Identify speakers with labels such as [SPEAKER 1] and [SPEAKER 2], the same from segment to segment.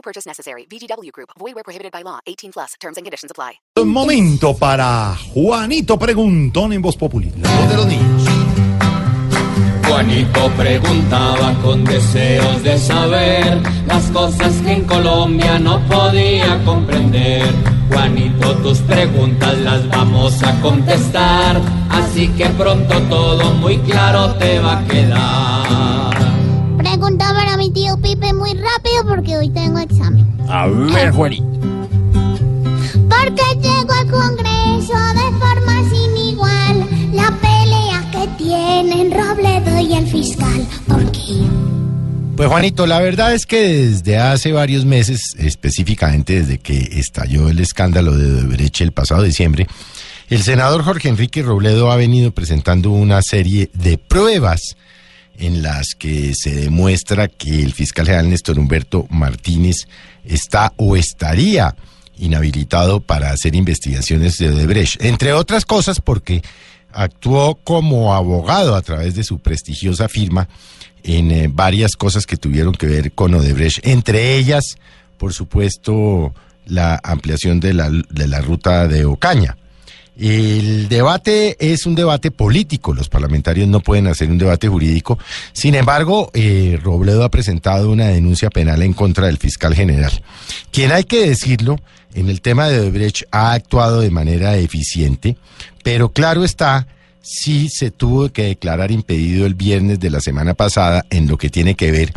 [SPEAKER 1] No purchase necessary. VGW Group. Void where prohibited by law. 18 plus. Terms and conditions apply.
[SPEAKER 2] Un momento para Juanito Preguntón en Voz Popular. La voz de los niños.
[SPEAKER 3] Juanito preguntaba con deseos de saber las cosas que en Colombia no podía comprender. Juanito, tus preguntas las vamos a contestar, así que pronto todo muy claro te va a quedar.
[SPEAKER 4] Pregunta para mi tío Pipe muy rápido porque hoy tengo examen.
[SPEAKER 2] A ver, Juanito.
[SPEAKER 4] ¿Por qué llegó al Congreso de forma sin igual? La pelea que tienen Robledo y el fiscal. ¿Por qué?
[SPEAKER 2] Pues Juanito, la verdad es que desde hace varios meses, específicamente desde que estalló el escándalo de Odebrecht el pasado diciembre, el senador Jorge Enrique Robledo ha venido presentando una serie de pruebas en las que se demuestra que el fiscal general Néstor Humberto Martínez está o estaría inhabilitado para hacer investigaciones de Odebrecht, entre otras cosas porque actuó como abogado a través de su prestigiosa firma en eh, varias cosas que tuvieron que ver con Odebrecht, entre ellas, por supuesto, la ampliación de la, de la ruta de Ocaña. El debate es un debate político, los parlamentarios no pueden hacer un debate jurídico. Sin embargo, eh, Robledo ha presentado una denuncia penal en contra del fiscal general, quien hay que decirlo, en el tema de Odebrecht ha actuado de manera eficiente, pero claro está, sí se tuvo que declarar impedido el viernes de la semana pasada en lo que tiene que ver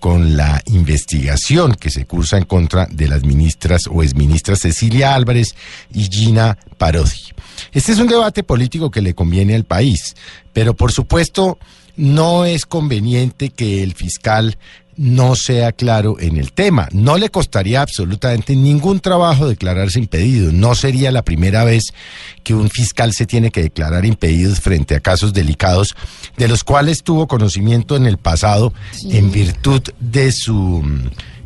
[SPEAKER 2] con la investigación que se cursa en contra de las ministras o exministras Cecilia Álvarez y Gina Parodi. Este es un debate político que le conviene al país, pero por supuesto no es conveniente que el fiscal no sea claro en el tema. No le costaría absolutamente ningún trabajo declararse impedido. No sería la primera vez que un fiscal se tiene que declarar impedido frente a casos delicados de los cuales tuvo conocimiento en el pasado en virtud de su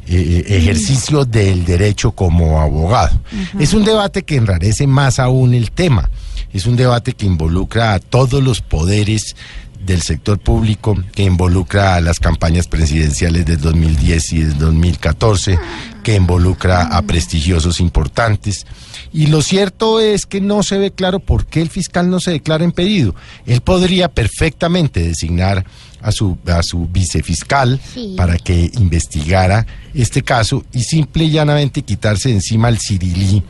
[SPEAKER 2] eh, ejercicio del derecho como abogado. Es un debate que enrarece más aún el tema. Es un debate que involucra a todos los poderes del sector público que involucra a las campañas presidenciales del 2010 y del 2014, que involucra a prestigiosos importantes. Y lo cierto es que no se ve claro por qué el fiscal no se declara impedido. Él podría perfectamente designar a su, a su vicefiscal
[SPEAKER 4] Sí.
[SPEAKER 2] para que investigara este caso y simple y llanamente quitarse de encima el cirilí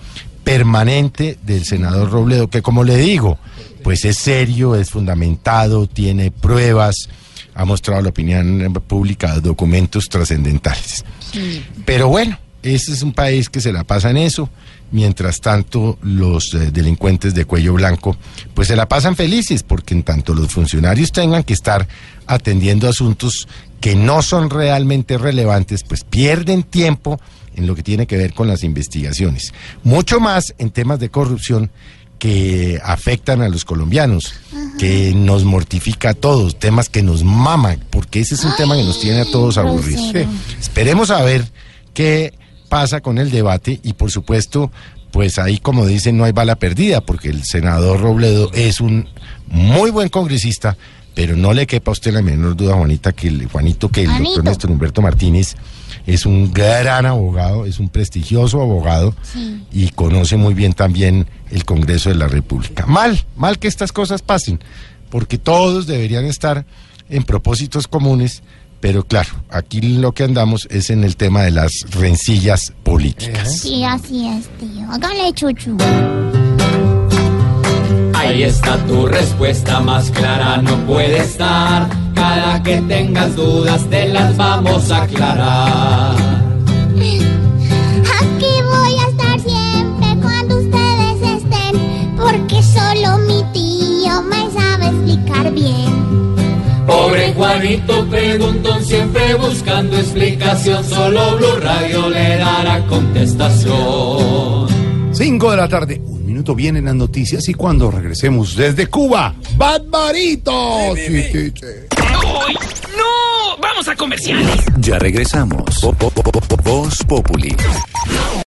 [SPEAKER 2] permanente del senador Robledo, que como le digo, pues es serio, es fundamentado, tiene pruebas, ha mostrado la opinión pública documentos trascendentales. Pero bueno, ese es un país que se la pasa en eso. Mientras tanto, los eh, delincuentes de cuello blanco, pues se la pasan felices, porque en tanto los funcionarios tengan que estar atendiendo asuntos que no son realmente relevantes, pues pierden tiempo en lo que tiene que ver con las investigaciones. Mucho más en temas de corrupción que afectan a los colombianos, que nos mortifica a todos, temas que nos maman, porque ese es un tema que nos tiene a todos aburridos. Esperemos a ver qué pasa con el debate y por supuesto, pues ahí como dicen no hay bala perdida, porque el senador Robledo es un muy buen congresista, pero no le quepa a usted la menor duda, Juanita, que el, Juanito, que el
[SPEAKER 4] Juanito.
[SPEAKER 2] doctor Néstor Humberto Martínez es un gran abogado, es un prestigioso abogado y conoce muy bien también el Congreso de la República. Mal, mal que estas cosas pasen, porque todos deberían estar en propósitos comunes, pero claro, aquí lo que andamos es en el tema de las rencillas políticas.
[SPEAKER 4] Sí, así es, tío. Hágale chuchu.
[SPEAKER 3] Ahí está tu respuesta más clara, no puede estar. Para que tengas dudas te las vamos a aclarar.
[SPEAKER 4] Aquí voy a estar siempre cuando ustedes estén, porque solo mi tío me sabe explicar bien.
[SPEAKER 3] Pobre Juanito preguntón siempre buscando explicación, solo Blue Radio le dará contestación.
[SPEAKER 5] 5 de la tarde, un minuto vienen las noticias y cuando regresemos desde Cuba, Barbarito. Sí,
[SPEAKER 6] ¡No! ¡Vamos a comerciales!
[SPEAKER 7] Ya regresamos. Voz Populi.